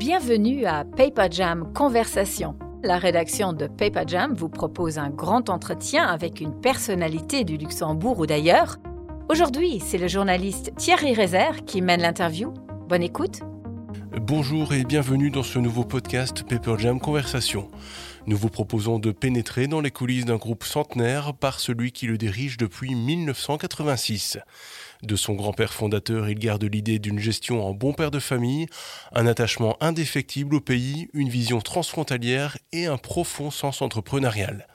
Bienvenue à Paper Jam Conversation. La rédaction de Paper Jam vous propose un grand entretien avec une personnalité du Luxembourg ou d'ailleurs. Aujourd'hui, c'est le journaliste Thierry Rézère qui mène l'interview. Bonne écoute. Bonjour et bienvenue dans ce nouveau podcast Paper Jam Conversation. Nous vous proposons de pénétrer dans les coulisses d'un groupe centenaire par celui qui le dirige depuis 1986. De son grand-père fondateur, il garde l'idée d'une gestion en bon père de famille, un attachement indéfectible au pays, une vision transfrontalière et un profond sens entrepreneurial.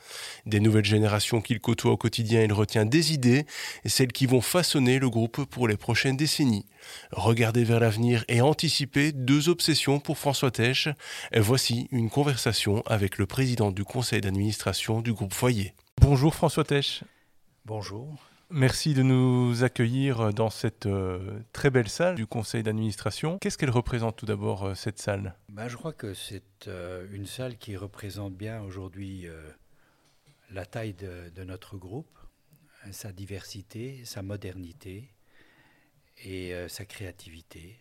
Des nouvelles générations qu'il côtoie au quotidien, il retient des idées, celles qui vont façonner le groupe pour les prochaines décennies. Regarder vers l'avenir et anticiper deux obsessions pour François Tesch. Voici une conversation avec le président du conseil d'administration du groupe Foyer. Bonjour François Tesch. Bonjour. Merci de nous accueillir dans cette euh, très belle salle du conseil d'administration. Qu'est-ce qu'elle représente tout d'abord, euh, cette salle? Ben, Je crois que c'est euh, une salle qui représente bien aujourd'hui la taille de, notre groupe, sa diversité, sa modernité et sa créativité.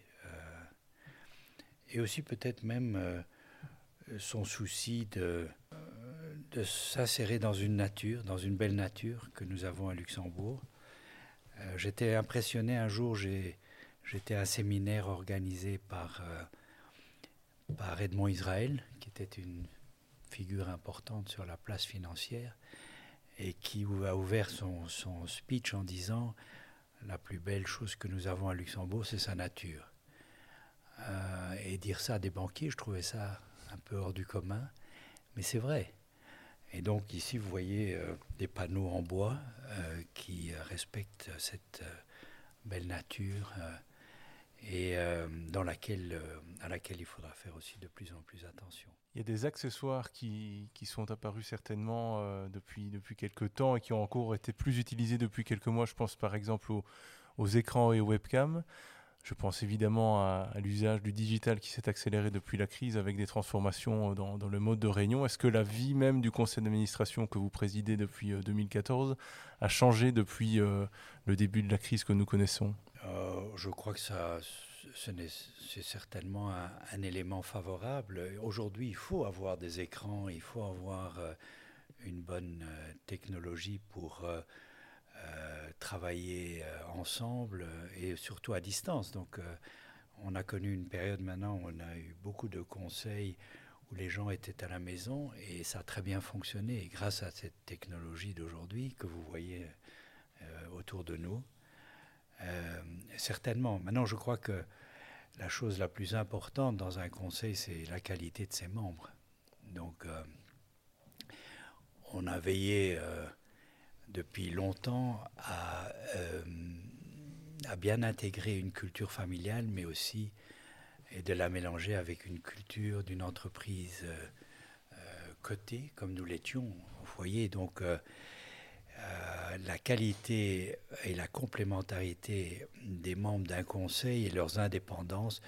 et aussi peut-être même son souci de de s'insérer dans une nature, dans une belle nature que nous avons à Luxembourg. Euh, j'étais impressionné un jour, j'étais à un séminaire organisé par, euh, par Edmond Israël, qui était une figure importante sur la place financière, et qui a ouvert son, speech en disant la plus belle chose que nous avons à Luxembourg, c'est sa nature. Euh, et dire ça à des banquiers, je trouvais ça un peu hors du commun, mais c'est vrai. Et donc ici, vous voyez euh, des panneaux en bois euh, qui euh, respectent cette belle nature et dans laquelle, à laquelle il faudra faire aussi de plus en plus attention. Il y a des accessoires qui, qui sont apparus certainement depuis, depuis quelques temps et qui ont encore été plus utilisés depuis quelques mois. Je pense par exemple aux, aux écrans et aux webcams. Je pense évidemment à, l'usage du digital qui s'est accéléré depuis la crise avec des transformations euh, dans, le mode de réunion. Est-ce que la vie même du conseil d'administration que vous présidez depuis 2014 euh, a changé depuis euh, le début de la crise que nous connaissons? Je crois que ça, c'est certainement un, élément favorable. Aujourd'hui, il faut avoir des écrans, il faut avoir une bonne technologie pour euh, travailler euh, ensemble euh, et surtout à distance. Donc, on a connu une période maintenant où on a eu beaucoup de conseils où les gens étaient à la maison et ça a très bien fonctionné. Et grâce à cette technologie d'aujourd'hui que vous voyez autour de nous, certainement. Maintenant, je crois que la chose la plus importante dans un conseil, c'est la qualité de ses membres. Donc, on a veillé depuis longtemps euh, à, bien intégrer une culture familiale, mais aussi et de la mélanger avec une culture d'une entreprise euh, euh, cotée, comme nous l'étions au foyer. Donc, la qualité et la complémentarité des membres d'un conseil et leurs indépendances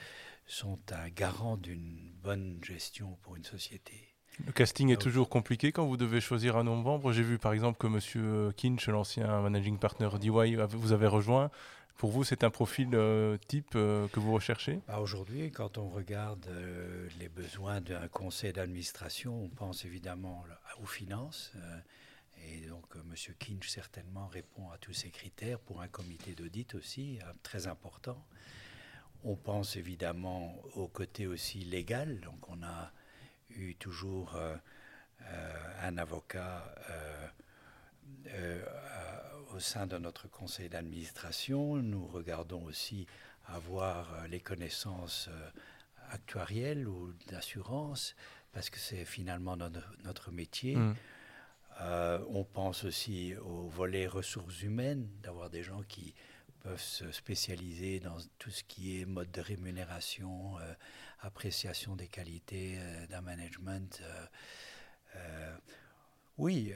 sont un garant d'une bonne gestion pour une société. Le casting est toujours compliqué quand vous devez choisir un de membre. J'ai vu par exemple que M. Kinch, l'ancien managing partner d'EY, vous avez rejoint. Pour vous, c'est un profil euh, type euh, que vous recherchez? Bah, Aujourd'hui, quand on regarde euh, les besoins d'un conseil d'administration, on pense évidemment aux finances. et donc, M. Kinch, certainement, répond à tous ces critères pour un comité d'audit aussi, très important. On pense évidemment au côté aussi légal. Donc, on a eu toujours euh, euh, un avocat euh, au sein de notre conseil d'administration. Nous regardons aussi avoir les connaissances actuarielles ou d'assurance, parce que c'est finalement notre, métier. Mm. on pense aussi au volet ressources humaines, d'avoir des gens qui peuvent se spécialiser dans tout ce qui est mode de rémunération, euh, appréciation des qualités euh, d'un management. Euh, oui,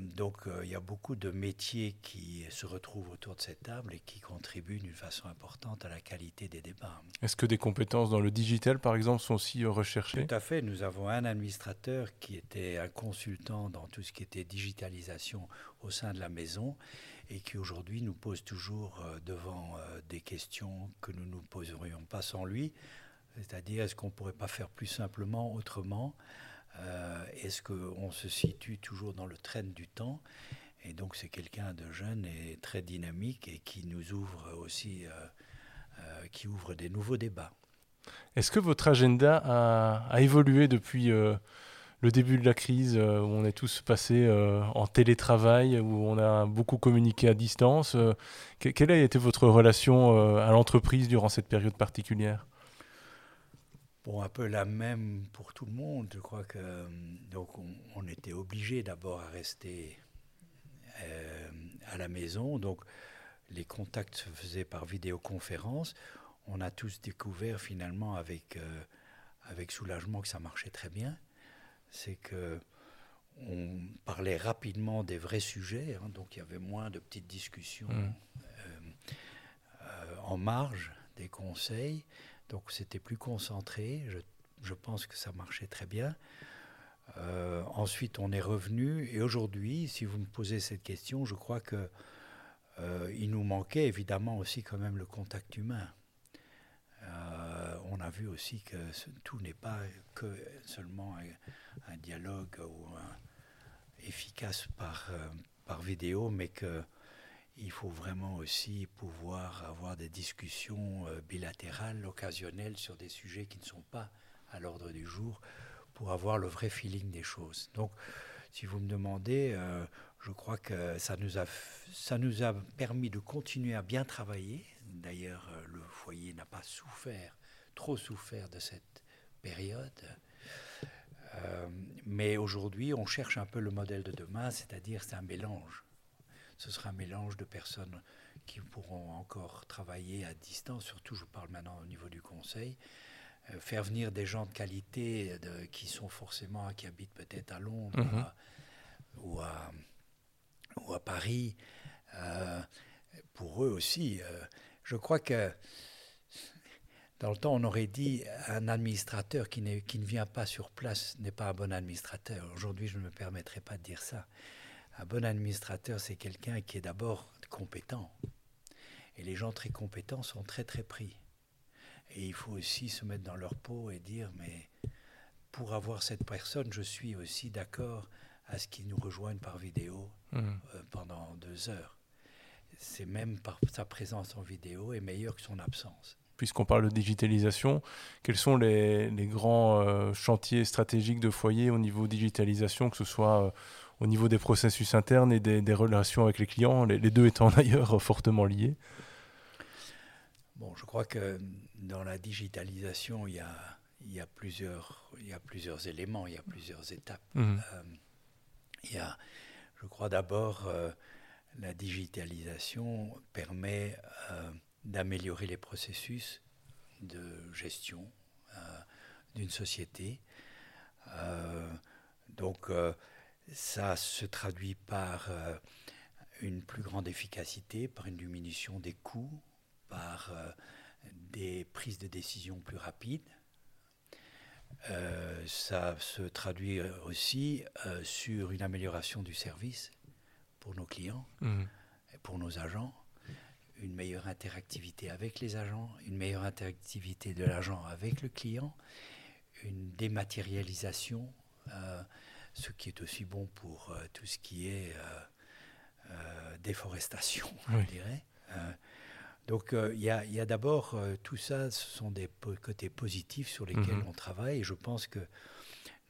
donc il y a beaucoup de métiers qui se retrouvent autour de cette table et qui contribuent d'une façon importante à la qualité des débats. Est-ce que des compétences dans le digital, par exemple, sont aussi recherchées? Tout à fait. Nous avons un administrateur qui était un consultant dans tout ce qui était digitalisation au sein de la maison et qui aujourd'hui nous pose toujours euh, devant euh, des questions que nous ne nous poserions pas sans lui. C'est-à-dire, est-ce qu'on ne pourrait pas faire plus simplement, autrement? Est-ce qu'on se situe toujours dans le train du temps? Et donc, c'est quelqu'un de jeune et très dynamique et qui nous ouvre aussi, qui ouvre des nouveaux débats. Est-ce que votre agenda a, évolué depuis le début de la crise euh, où on est tous passés euh, en télétravail, où on a beaucoup communiqué à distance? Euh, quelle a été votre relation à l'entreprise durant cette période particulière? Bon, un peu la même pour tout le monde. Je crois que donc on, était obligé d'abord à rester à la maison. Donc les contacts se faisaient par vidéoconférence. On a tous découvert finalement avec, avec soulagement que ça marchait très bien c'est que on parlait rapidement des vrais sujets, hein, donc il y avait moins de petites discussions mmh. euh, euh, en marge des conseils, donc c'était plus concentré. Je, pense que ça marchait très bien. Euh, ensuite, on est revenu, et aujourd'hui, si vous me posez cette question, je crois que il nous manquait évidemment aussi quand même le contact humain. on a vu aussi que tout n'est pas que seulement un dialogue ou efficace par, euh, par vidéo, mais qu'il faut vraiment aussi pouvoir avoir des discussions euh, bilatérales, occasionnelles sur des sujets qui ne sont pas à l'ordre du jour pour avoir le vrai feeling des choses. Donc, si vous me demandez, euh, je crois que ça nous, a, ça nous a permis de continuer à bien travailler. D'ailleurs, le foyer n'a pas souffert, trop souffert de cette période. Euh, mais aujourd'hui, on cherche un peu le modèle de demain, c'est-à-dire c'est un mélange. Ce sera un mélange de personnes qui pourront encore travailler à distance, surtout je parle maintenant au niveau du conseil, euh, faire venir des gens de qualité qui sont forcément, qui habitent peut-être à Londres mhm. ou, à, ou, à, Paris, euh, pour eux aussi. je crois que dans le temps, on aurait dit un administrateur qui, qui ne vient pas sur place n'est pas un bon administrateur. Aujourd'hui, je ne me permettrai pas de dire ça. Un bon administrateur, c'est quelqu'un qui est d'abord compétent. Et les gens très compétents sont très très pris. Et il faut aussi se mettre dans leur peau et dire, mais pour avoir cette personne, je suis aussi d'accord à ce qu'il nous rejoigne par vidéo mmh. euh, pendant deux heures. C'est même par sa présence en vidéo est meilleur que son absence puisqu'on parle de digitalisation, quels sont les, grands euh, chantiers stratégiques de foyer au niveau digitalisation, que ce soit euh, au niveau des processus internes et des, relations avec les clients, les, deux étant d'ailleurs fortement liés Bon, je crois que dans la digitalisation, il y a, il y a, plusieurs, il y a plusieurs éléments, il y a plusieurs étapes. Mmh. Euh, il y a, je crois d'abord, la digitalisation permet d'améliorer les processus de gestion euh, d'une société. Euh, donc euh, ça se traduit par une plus grande efficacité, par une diminution des coûts, par des prises de décision plus rapides. ça se traduit aussi sur une amélioration du service pour nos clients mmh. et pour nos agents une meilleure interactivité avec les agents, une meilleure interactivité de l'agent avec le client, une dématérialisation, euh, ce qui est aussi bon pour euh, tout ce qui est euh, déforestation, je dirais. donc il y a, d'abord tout ça, ce sont des côtés positifs sur lesquels mhm. on travaille et je pense que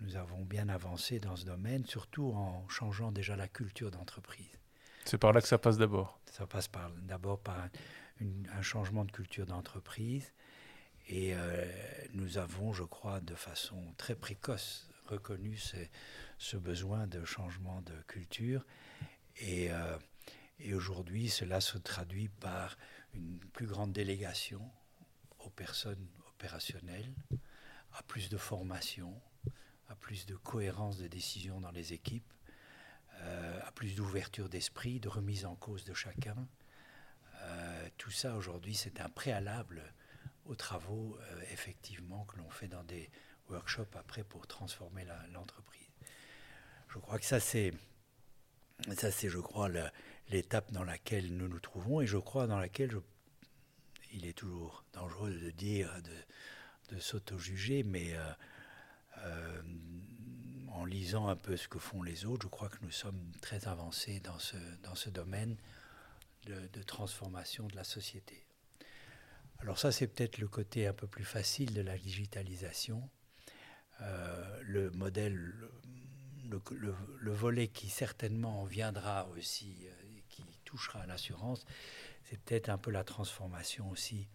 nous avons bien avancé dans ce domaine, surtout en changeant déjà la culture d'entreprise. C'est par là que ça passe d'abord. Ça passe par, d'abord par un, changement de culture d'entreprise. Et euh, nous avons, je crois, de façon très précoce reconnu ce besoin de changement de culture. Et, euh, et aujourd'hui, cela se traduit par une plus grande délégation aux personnes opérationnelles, à plus de formation, à plus de cohérence de décision dans les équipes euh, à plus d'ouverture d'esprit, de remise en cause de chacun. Euh, tout ça aujourd'hui, c'est un préalable aux travaux, effectivement, que l'on fait dans des workshops après pour transformer l'entreprise. je crois que ça, c'est, ça, c'est, je crois, l'étape dans laquelle nous nous trouvons et je crois dans laquelle il est toujours dangereux de dire, de, s'auto-juger, mais en lisant un peu ce que font les autres, je crois que nous sommes très avancés dans ce, dans ce domaine de, transformation de la société. Alors ça, c'est peut-être le côté un peu plus facile de la digitalisation. Euh, le modèle, le, volet qui certainement viendra aussi, euh, qui touchera à l'assurance, c'est peut-être un peu la transformation aussi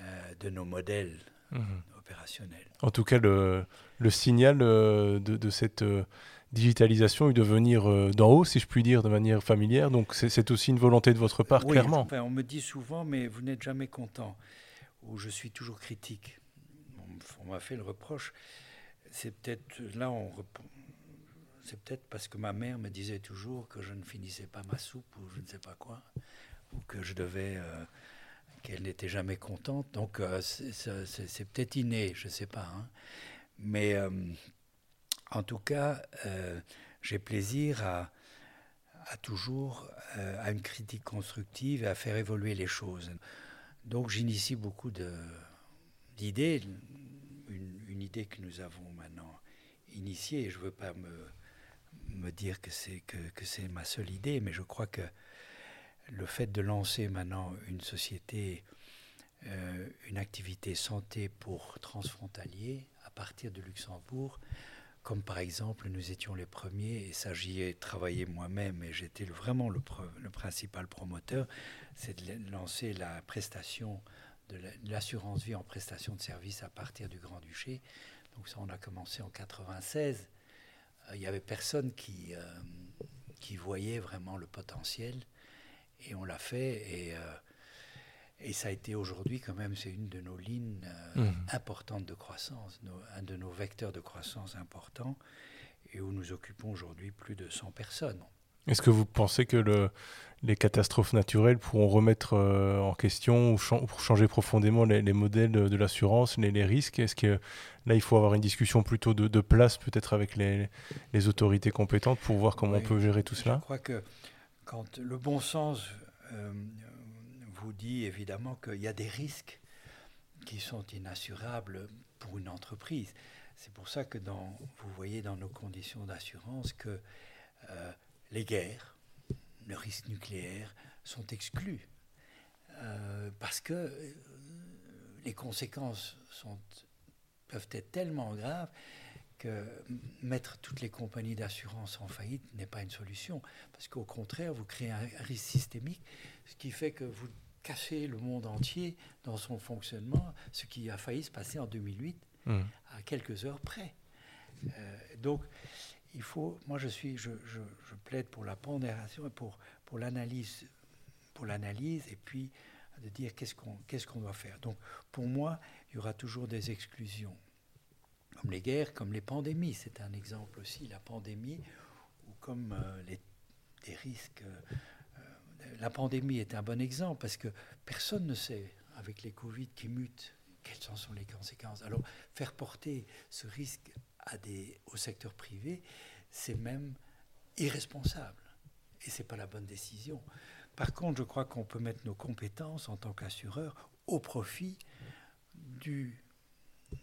euh, de nos modèles mhm. opérationnels. En tout cas, le, signal de, de, cette digitalisation et de venir euh, d'en haut, si je puis dire, de manière familière. Donc c'est aussi une volonté de votre part, clairement. Enfin, on me dit souvent, mais vous n'êtes jamais content, ou je suis toujours critique. On, m'a fait le reproche. C'est peut-être là, on c'est peut-être parce que ma mère me disait toujours que je ne finissais pas ma soupe ou je ne sais pas quoi, ou que je devais, euh, qu'elle n'était jamais contente. Donc euh, c'est peut-être inné, je ne sais pas. Hein. Mais en tout cas, euh, j'ai plaisir à, toujours euh, à une critique constructive et à faire évoluer les choses. Donc j'initie beaucoup d'idées, idée que nous avons maintenant initiée, je ne veux pas me, me dire que c'est que, que ma seule idée, mais je crois que le fait de lancer maintenant une société, euh, une activité santé pour transfrontalier à partir de Luxembourg, comme par exemple nous étions les premiers, et ça j'y ai travaillé moi-même, et j'étais vraiment le, principal promoteur, c'est de lancer la prestation de l'assurance vie en prestation de service à partir du Grand-Duché. Donc ça on a commencé en 96. Euh, il n'y avait personne qui, euh, qui voyait vraiment le potentiel, et on l'a fait, et... Euh, et ça a été aujourd'hui quand même, c'est une de nos lignes mmh. importantes de croissance, un de nos vecteurs de croissance importants, et où nous occupons aujourd'hui plus de 100 personnes. Est-ce que vous pensez que le, les catastrophes naturelles pourront remettre euh, en question ou changer profondément les, modèles de, l'assurance, les, risques? Est-ce que là, il faut avoir une discussion plutôt de, place, peut-être avec les, les, autorités compétentes, pour voir comment on peut gérer tout cela? Je crois que quand le bon sens euh, vous dit évidemment qu'il y a des risques qui sont inassurables pour une entreprise. C'est pour ça que dans, vous voyez dans nos conditions d'assurance que euh, les guerres, le risque nucléaire sont exclus. Euh, parce que euh, les conséquences sont, peuvent être tellement graves que mettre toutes les compagnies d'assurance en faillite n'est pas une solution. Parce qu'au contraire, vous créez un risque systémique, ce qui fait que vous cacher le monde entier dans son fonctionnement, ce qui a failli se passer en 2008, mmh. à quelques heures près. Euh, donc, il faut, moi je suis, je, je, plaide pour la pondération et pour, pour l'analyse, pour l'analyse et puis de dire qu'est-ce qu'on qu'est-ce qu'on doit faire. Donc, pour moi, il y aura toujours des exclusions, comme les guerres, comme les pandémies. C'est un exemple aussi, la pandémie, ou comme euh, les, des risques. Euh, la pandémie est un bon exemple parce que personne ne sait, avec les Covid qui mutent, quelles en sont les conséquences. Alors, faire porter ce risque au secteur privé, c'est même irresponsable. Et ce n'est pas la bonne décision. Par contre, je crois qu'on peut mettre nos compétences en tant qu'assureur au profit du,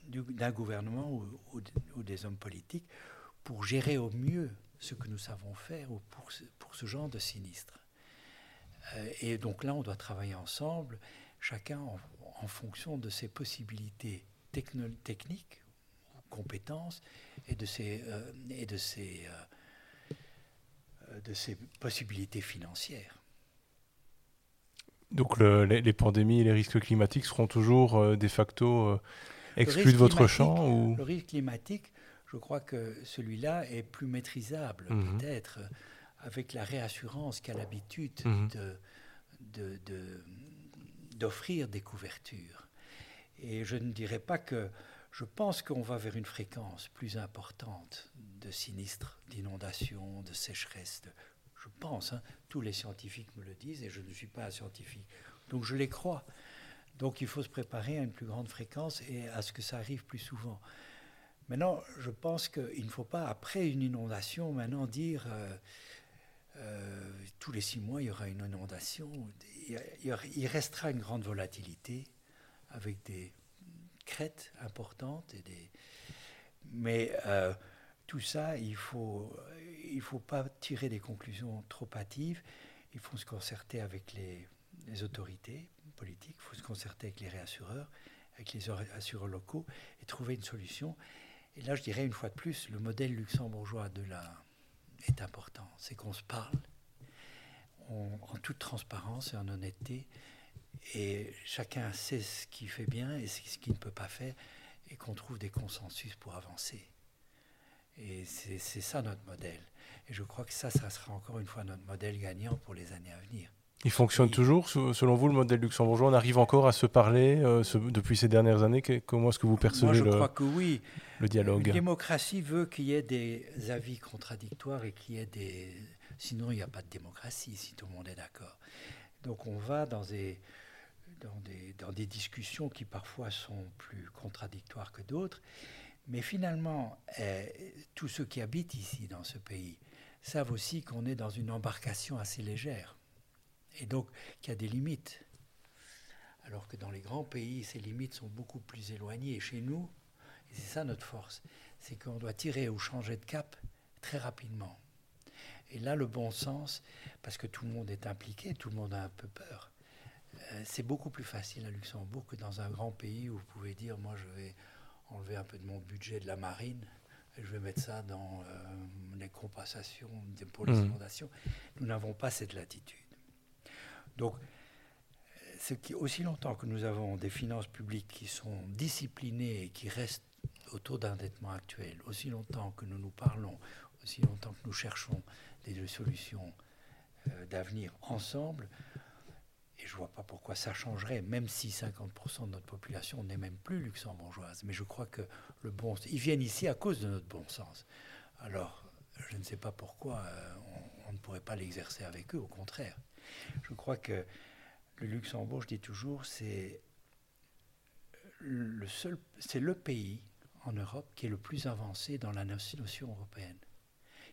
d'un gouvernement ou, des hommes politiques pour gérer au mieux ce que nous savons faire ou pour pour ce genre de sinistre. Euh, et donc là, on doit travailler ensemble, chacun en, fonction de ses possibilités techniques, compétences, et de ses, euh, et de ses, euh, de ses possibilités financières. Donc les, pandémies et les risques climatiques seront toujours de facto exclus de votre champ ou... Le risque climatique, je crois que celui-là est plus maîtrisable mhm. peut-être avec la réassurance qu'a l'habitude mhm. de, d'offrir des couvertures. Et je ne dirais pas que je pense qu'on va vers une fréquence plus importante de sinistres, d'inondations, de sécheresses. je pense, hein, tous les scientifiques me le disent et je ne suis pas un scientifique. Donc je les crois. Donc il faut se préparer à une plus grande fréquence et à ce que ça arrive plus souvent. Maintenant, je pense qu'il ne faut pas, après une inondation, maintenant dire euh, euh, tous les six mois, il y aura une inondation. Il, restera une grande volatilité avec des crêtes importantes. Mais euh, tout ça, il ne faut, il faut pas tirer des conclusions trop hâtives. Il faut se concerter avec les, les autorités politiques, il faut se concerter avec les réassureurs, avec les assureurs locaux et trouver une solution. Et là, je dirais une fois de plus, le modèle luxembourgeois de la est important. C'est qu'on se parle en toute transparence et en honnêteté, et chacun sait ce qu'il fait bien et ce qu'il ne peut pas faire, et qu'on trouve des consensus pour avancer. Et c'est ça notre modèle. Et je crois que ça, ça sera encore une fois notre modèle gagnant pour les années à venir. Il fonctionne toujours, selon vous, le modèle luxembourgeois? On arrive encore à se parler euh, depuis ces dernières années? Comment est-ce que vous percevez Moi, je crois que oui. le dialogue? La démocratie veut qu'il y ait des avis contradictoires et qu'il y ait des... Sinon, il n'y a pas de démocratie, si tout le monde est d'accord. Donc on va dans des, dans des, dans des discussions qui parfois sont plus contradictoires que d'autres. Mais finalement, eh, tous ceux qui habitent ici, dans ce pays, savent aussi qu'on est dans une embarcation assez légère et donc qu'il y a des limites. Alors que dans les grands pays, ces limites sont beaucoup plus éloignées. Et chez nous, c'est ça notre force, c'est qu'on doit tirer ou changer de cap très rapidement. Et là, le bon sens, parce que tout le monde est impliqué, tout le monde a un peu peur, c'est beaucoup plus facile à Luxembourg que dans un grand pays où vous pouvez dire, moi je vais enlever un peu de mon budget de la marine, et je vais mettre ça dans euh, les compensations pour les mmh. inondations. Nous n'avons pas cette latitude. Donc, aussi longtemps que nous avons des finances publiques qui sont disciplinées et qui restent au taux d'endettement actuel, aussi longtemps que nous nous parlons, aussi longtemps que nous cherchons des solutions euh, d'avenir ensemble, et je ne vois pas pourquoi ça changerait, même si 50% de notre population n'est même plus luxembourgeoise. Mais je crois que le bon ils viennent ici à cause de notre bon sens. Alors, je ne sais pas pourquoi euh, on ne pourrait pas l'exercer avec eux, au contraire. Je crois que le Luxembourg, je dis toujours, c'est le seul, c'est le pays en Europe qui est le plus avancé dans la notion européenne.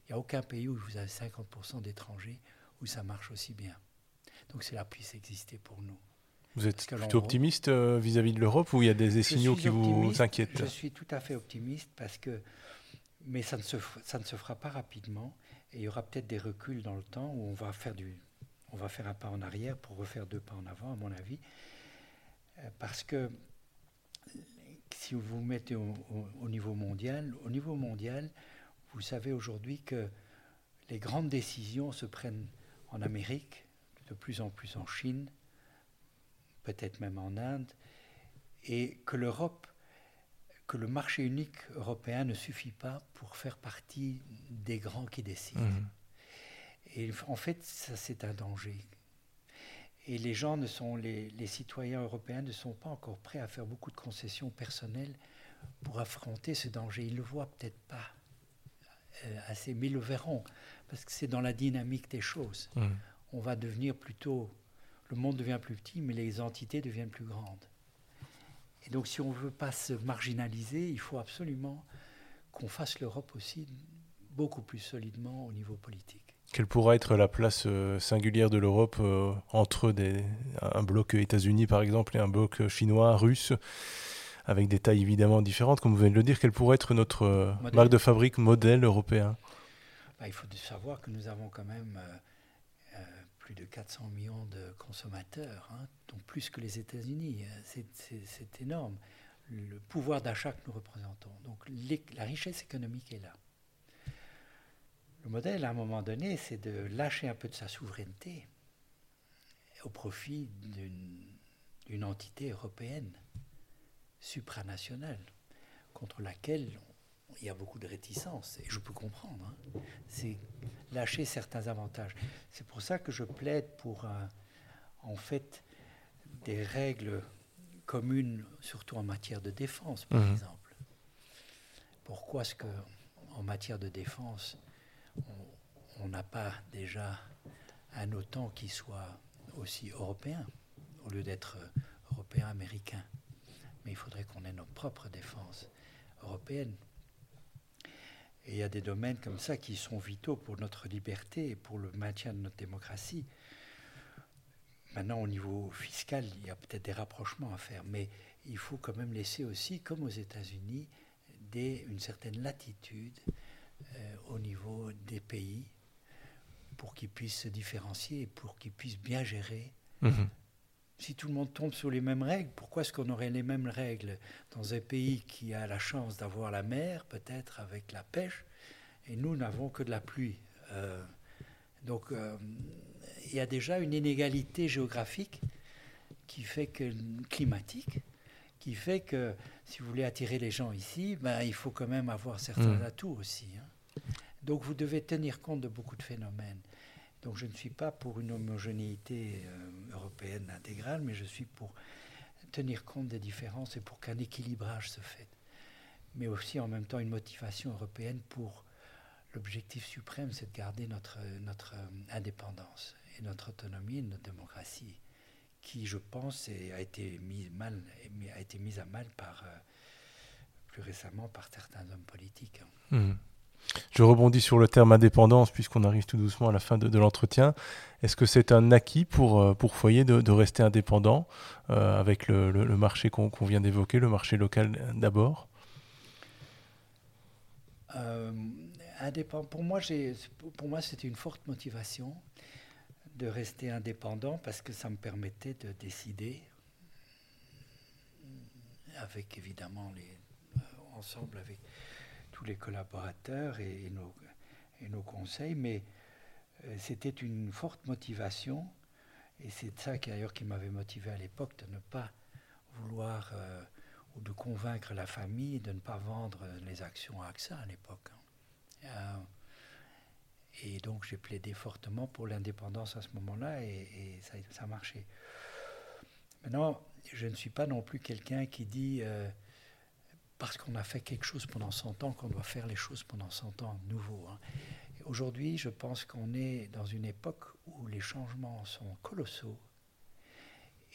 Il n'y a aucun pays où vous avez 50% d'étrangers où ça marche aussi bien. Donc cela puisse exister pour nous. Vous êtes plutôt optimiste euh, vis-à-vis de l'Europe ou il y a des signaux qui vous inquiètent Je suis tout à fait optimiste parce que, mais ça ne se, ça ne se fera pas rapidement et il y aura peut-être des reculs dans le temps où on va faire du, on va faire un pas en arrière pour refaire deux pas en avant, à mon avis. Euh, parce que si vous vous mettez au, niveau mondial, au niveau mondial, vous savez aujourd'hui que les grandes décisions se prennent en Amérique, de plus en plus en Chine, peut-être même en Inde, et que l'Europe, que le marché unique européen ne suffit pas pour faire partie des grands qui décident. Mmh. Et en fait, ça c'est un danger. Et les gens ne sont, les, citoyens européens ne sont pas encore prêts à faire beaucoup de concessions personnelles pour affronter ce danger. Ils ne le voient peut-être pas euh, assez, mais ils le verront, parce que c'est dans la dynamique des choses. Mmh. On va devenir plutôt, le monde devient plus petit, mais les entités deviennent plus grandes. Et donc si on ne veut pas se marginaliser, il faut absolument qu'on fasse l'Europe aussi beaucoup plus solidement au niveau politique. Quelle pourra être la place euh, singulière de l'Europe euh, entre des, un bloc États-Unis par exemple et un bloc chinois, russe, avec des tailles évidemment différentes, comme vous venez de le dire? Quelle pourrait être notre euh, marque de fabrique modèle européen? Bah, Il faut savoir que nous avons quand même plus de 400 millions de consommateurs, hein, donc plus que les États-Unis. C'est énorme le pouvoir d'achat que nous représentons. Donc la richesse économique est là. Le modèle, à un moment donné, c'est de lâcher un peu de sa souveraineté au profit d'une entité européenne supranationale contre laquelle il y a beaucoup de réticence, et je peux comprendre. Hein. C'est lâcher certains avantages. C'est pour ça que je plaide pour, en fait, des règles communes, surtout en matière de défense, par mmh. exemple. Pourquoi est-ce que, en matière de défense, on n'a pas déjà un OTAN qui soit aussi européen, au lieu d'être européen-américain. Mais il faudrait qu'on ait notre propre défense européenne. Et il y a des domaines comme ça qui sont vitaux pour notre liberté et pour le maintien de notre démocratie. Maintenant, au niveau fiscal, il y a peut-être des rapprochements à faire, mais il faut quand même laisser aussi, comme aux États-Unis, une certaine latitude euh, au niveau des pays pour qu'ils puissent se différencier et pour qu'ils puissent bien gérer. Mhm. Si tout le monde tombe sur les mêmes règles, pourquoi est-ce qu'on aurait les mêmes règles dans un pays qui a la chance d'avoir la mer, peut-être avec la pêche, et nous n'avons que de la pluie euh, Donc euh, il y a déjà une inégalité géographique qui fait que climatique qui fait que si vous voulez attirer les gens ici, ben, il faut quand même avoir certains mm. atouts aussi. Hein. Donc vous devez tenir compte de beaucoup de phénomènes. Donc je ne suis pas pour une homogénéité euh, européenne intégrale, mais je suis pour tenir compte des différences et pour qu'un équilibrage se fasse. Mais aussi en même temps une motivation européenne pour l'objectif suprême, c'est de garder notre, notre euh, indépendance et notre autonomie et notre démocratie qui, je pense, a été mise à mal euh, plus récemment par certains hommes politiques. Hein. Mmh. Je rebondis sur le terme indépendance puisqu'on arrive tout doucement à la fin de, l'entretien. Est-ce que c'est un acquis pour, euh, pour Foyer de, rester indépendant euh, avec le, marché qu'on vient d'évoquer, le marché local d'abord? Pour moi, pour moi c'était une forte motivation de rester indépendant parce que ça me permettait de décider avec évidemment les, euh, ensemble avec tous les collaborateurs et, nos, conseils, mais euh, c'était une forte motivation et c'est ça qui qui m'avait motivé à l'époque de ne pas vouloir euh, ou de convaincre la famille de ne pas vendre les actions à AXA à l'époque. Hein. Et donc j'ai plaidé fortement pour l'indépendance à ce moment-là et, ça, ça, a marché. Maintenant, je ne suis pas non plus quelqu'un qui dit, euh, parce qu'on a fait quelque chose pendant 100 ans, qu'on doit faire les choses pendant 100 ans nouveau. Hein. Aujourd'hui, je pense qu'on est dans une époque où les changements sont colossaux.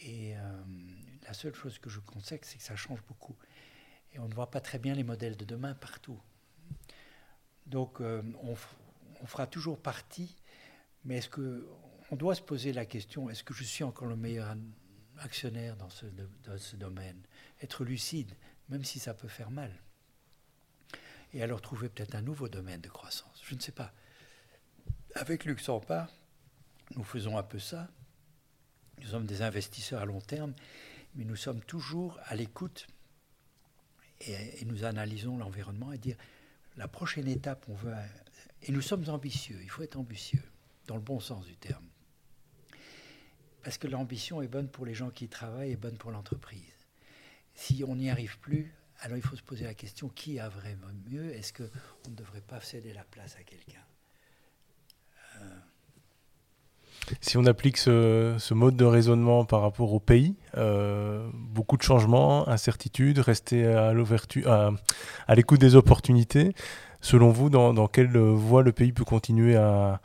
Et euh, la seule chose que je conseille, c'est que ça change beaucoup. Et on ne voit pas très bien les modèles de demain partout. Donc, euh, on, fera toujours partie, mais est-ce que on doit se poser la question est-ce que je suis encore le meilleur actionnaire dans ce domaine? Être lucide, même si ça peut faire mal. Et alors trouver peut-être un nouveau domaine de croissance. Je ne sais pas. Avec Luxembourg, nous faisons un peu ça. Nous sommes des investisseurs à long terme, mais nous sommes toujours à l'écoute et, nous analysons l'environnement et dire la prochaine étape, on veut et nous sommes ambitieux, il faut être ambitieux, dans le bon sens du terme. Parce que l'ambition est bonne pour les gens qui travaillent et bonne pour l'entreprise. Si on n'y arrive plus, alors il faut se poser la question, qui a vraiment mieux? Est-ce qu'on ne devrait pas céder la place à quelqu'un? Euh. Si on applique ce, mode de raisonnement par rapport au pays, euh, beaucoup de changements, incertitudes, rester à l'écoute des opportunités. Selon vous, dans, quelle voie le pays peut continuer à,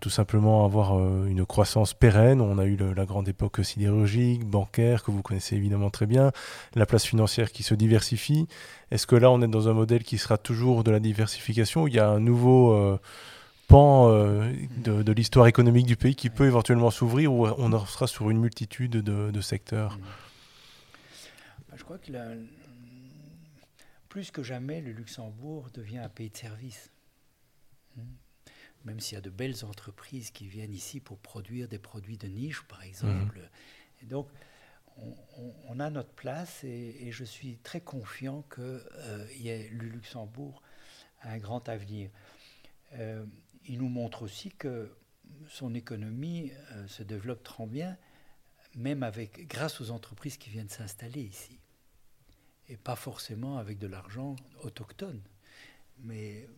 tout simplement avoir euh, une croissance pérenne. On a eu la grande époque sidérurgique, bancaire, que vous connaissez évidemment très bien, la place financière qui se diversifie. Est-ce que là, on est dans un modèle qui sera toujours de la diversification il y a un nouveau euh, pan euh, de, l'histoire économique du pays qui peut éventuellement s'ouvrir ou on sera sur une multitude de, secteurs? Bah, Je crois que plus que jamais, le Luxembourg devient un pays de service. Même s'il y a de belles entreprises qui viennent ici pour produire des produits de niche, par exemple. Mhm. donc, on, a notre place et, je suis très confiant que euh, le Luxembourg a un grand avenir. Euh, il nous montre aussi que son économie euh, se développe très bien, même avec, grâce aux entreprises qui viennent s'installer ici et pas forcément avec de l'argent autochtone. Mais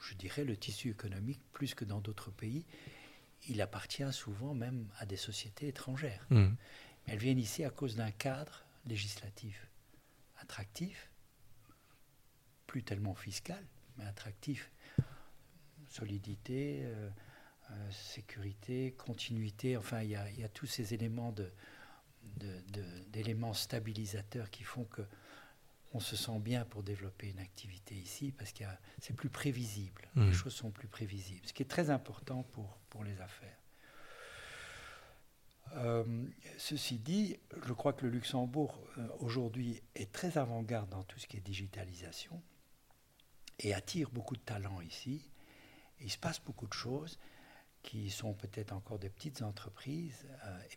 je dirais le tissu économique, plus que dans d'autres pays, il appartient souvent même à des sociétés étrangères. Mmh. Elles viennent ici à cause d'un cadre législatif attractif, plus tellement fiscal, mais attractif. Solidité, euh, euh, sécurité, continuité, enfin il y, a tous ces éléments de, d'éléments stabilisateurs qui font que on se sent bien pour développer une activité ici parce que c'est plus prévisible. Les mmh. choses sont plus prévisibles, ce qui est très important pour, pour les affaires. ceci dit, je crois que le Luxembourg aujourd'hui est très avant-garde dans tout ce qui est digitalisation et attire beaucoup de talents ici. il se passe beaucoup de choses qui sont peut-être encore des petites entreprises,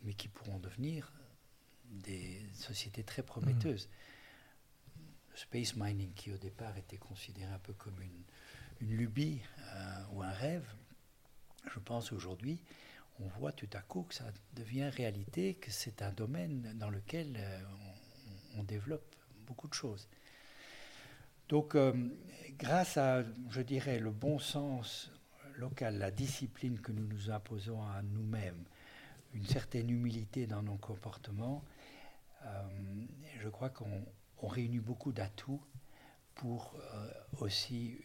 mais qui pourront devenir des sociétés très prometteuses. Space mining, qui au départ était considéré un peu comme une, une lubie euh, ou un rêve, je pense aujourd'hui, on voit tout à coup que ça devient réalité, que c'est un domaine dans lequel euh, on, développe beaucoup de choses. Donc, euh, grâce à, je dirais, le bon sens local, la discipline que nous nous imposons à nous-mêmes, une certaine humilité dans nos comportements, je crois qu'on réunit beaucoup d'atouts pour euh, aussi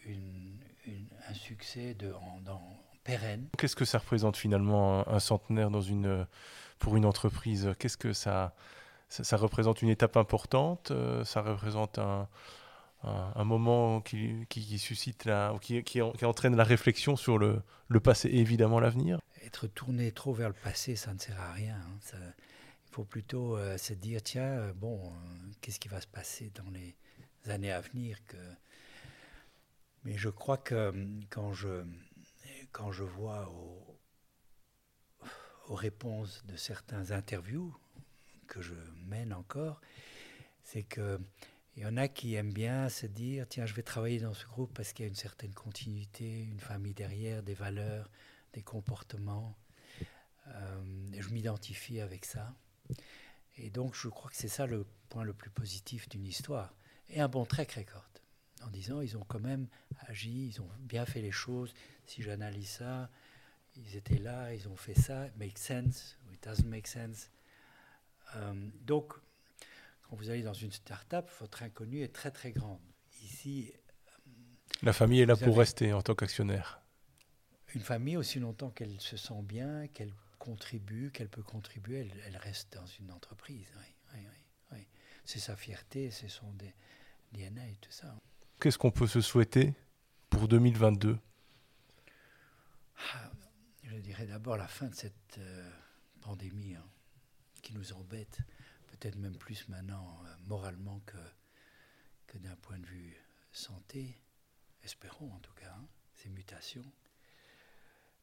un succès de, en, pérenne. Qu'est-ce que ça représente finalement un, centenaire dans une, pour une entreprise? Qu'est-ce que ça, ça, représente une étape importante? Euh, Ça représente un, un, moment qui, qui, suscite la, qui, qui, entraîne la réflexion sur le, le passé et évidemment l'avenir? Être tourné trop vers le passé, ça ne sert à rien. Hein. Ça, faut plutôt euh, se dire tiens, bon, qu'est-ce qui va se passer dans les années à venir. Que... Mais je crois que quand je, quand je vois aux, réponses de certains interviews que je mène encore, c'est que il y en a qui aiment bien se dire tiens, je vais travailler dans ce groupe parce qu'il y a une certaine continuité, une famille derrière, des valeurs, des comportements. Euh, je m'identifie avec ça. Et donc, je crois que c'est ça le point le plus positif d'une histoire et un bon track record. En disant, ils ont quand même agi, ils ont bien fait les choses. Si j'analyse ça, ils étaient là, ils ont fait ça, it makes sense, it doesn't make sense. Euh, donc, quand vous allez dans une start-up, votre inconnu est très très grande. Ici, la famille est là pour rester en tant qu'actionnaire. Une famille, aussi longtemps qu'elle se sent bien, qu'elle contribue, qu'elle peut contribuer, elle, elle, reste dans une entreprise. Oui, oui, oui c'est sa fierté, c'est son DNA et tout ça. Qu'est-ce qu'on peut se souhaiter pour 2022 ah, Je dirais d'abord la fin de cette euh, pandémie hein, qui nous embête, peut-être même plus maintenant euh, moralement que, que d'un point de vue santé, espérons en tout cas, hein, ces mutations.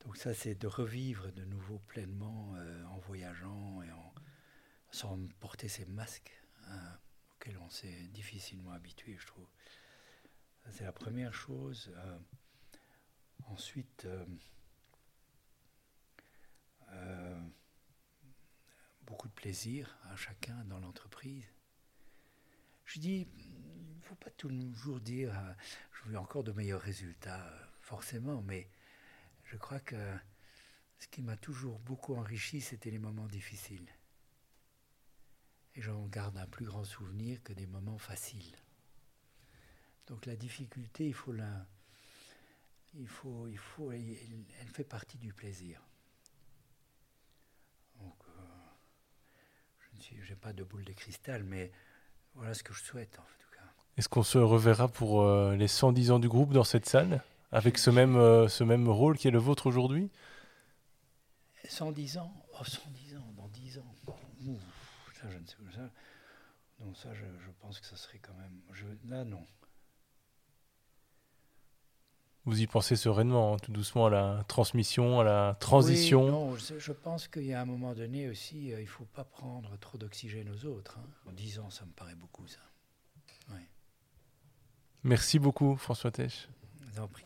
Donc ça, c'est de revivre de nouveau pleinement euh, en voyageant et en, sans porter ses masques euh, auquel on s'est difficilement habitué, je trouve. C'est la première chose. Euh, ensuite, beaucoup de plaisir à chacun dans l'entreprise. Je dis, il ne faut pas toujours dire je veux encore de meilleurs résultats, forcément, mais je crois que ce qui m'a toujours beaucoup enrichi, c'était les moments difficiles. Et j'en garde un plus grand souvenir que des moments faciles. Donc la difficulté, il faut la, il faut, il elle, fait partie du plaisir. Donc, euh, je n'ai pas de boule de cristal, mais voilà ce que je souhaite en tout. Est-ce qu'on se reverra pour euh, les 110 ans du groupe dans cette salle, avec ce même, euh, ce même rôle qui est le vôtre aujourd'hui 110 ans Oh, 110 ans, dans 10 ans je ne sais pas ça. Donc ça, je, pense que ça serait quand même... Je, là, non. Vous y pensez sereinement, hein, tout doucement, à la transmission, à la transition Non, je, pense qu'il y a un moment donné aussi, euh, il ne faut pas prendre trop d'oxygène aux autres. Hein. En 10 ans, ça me paraît beaucoup, ça. Merci beaucoup, François Tech. Vous en prie.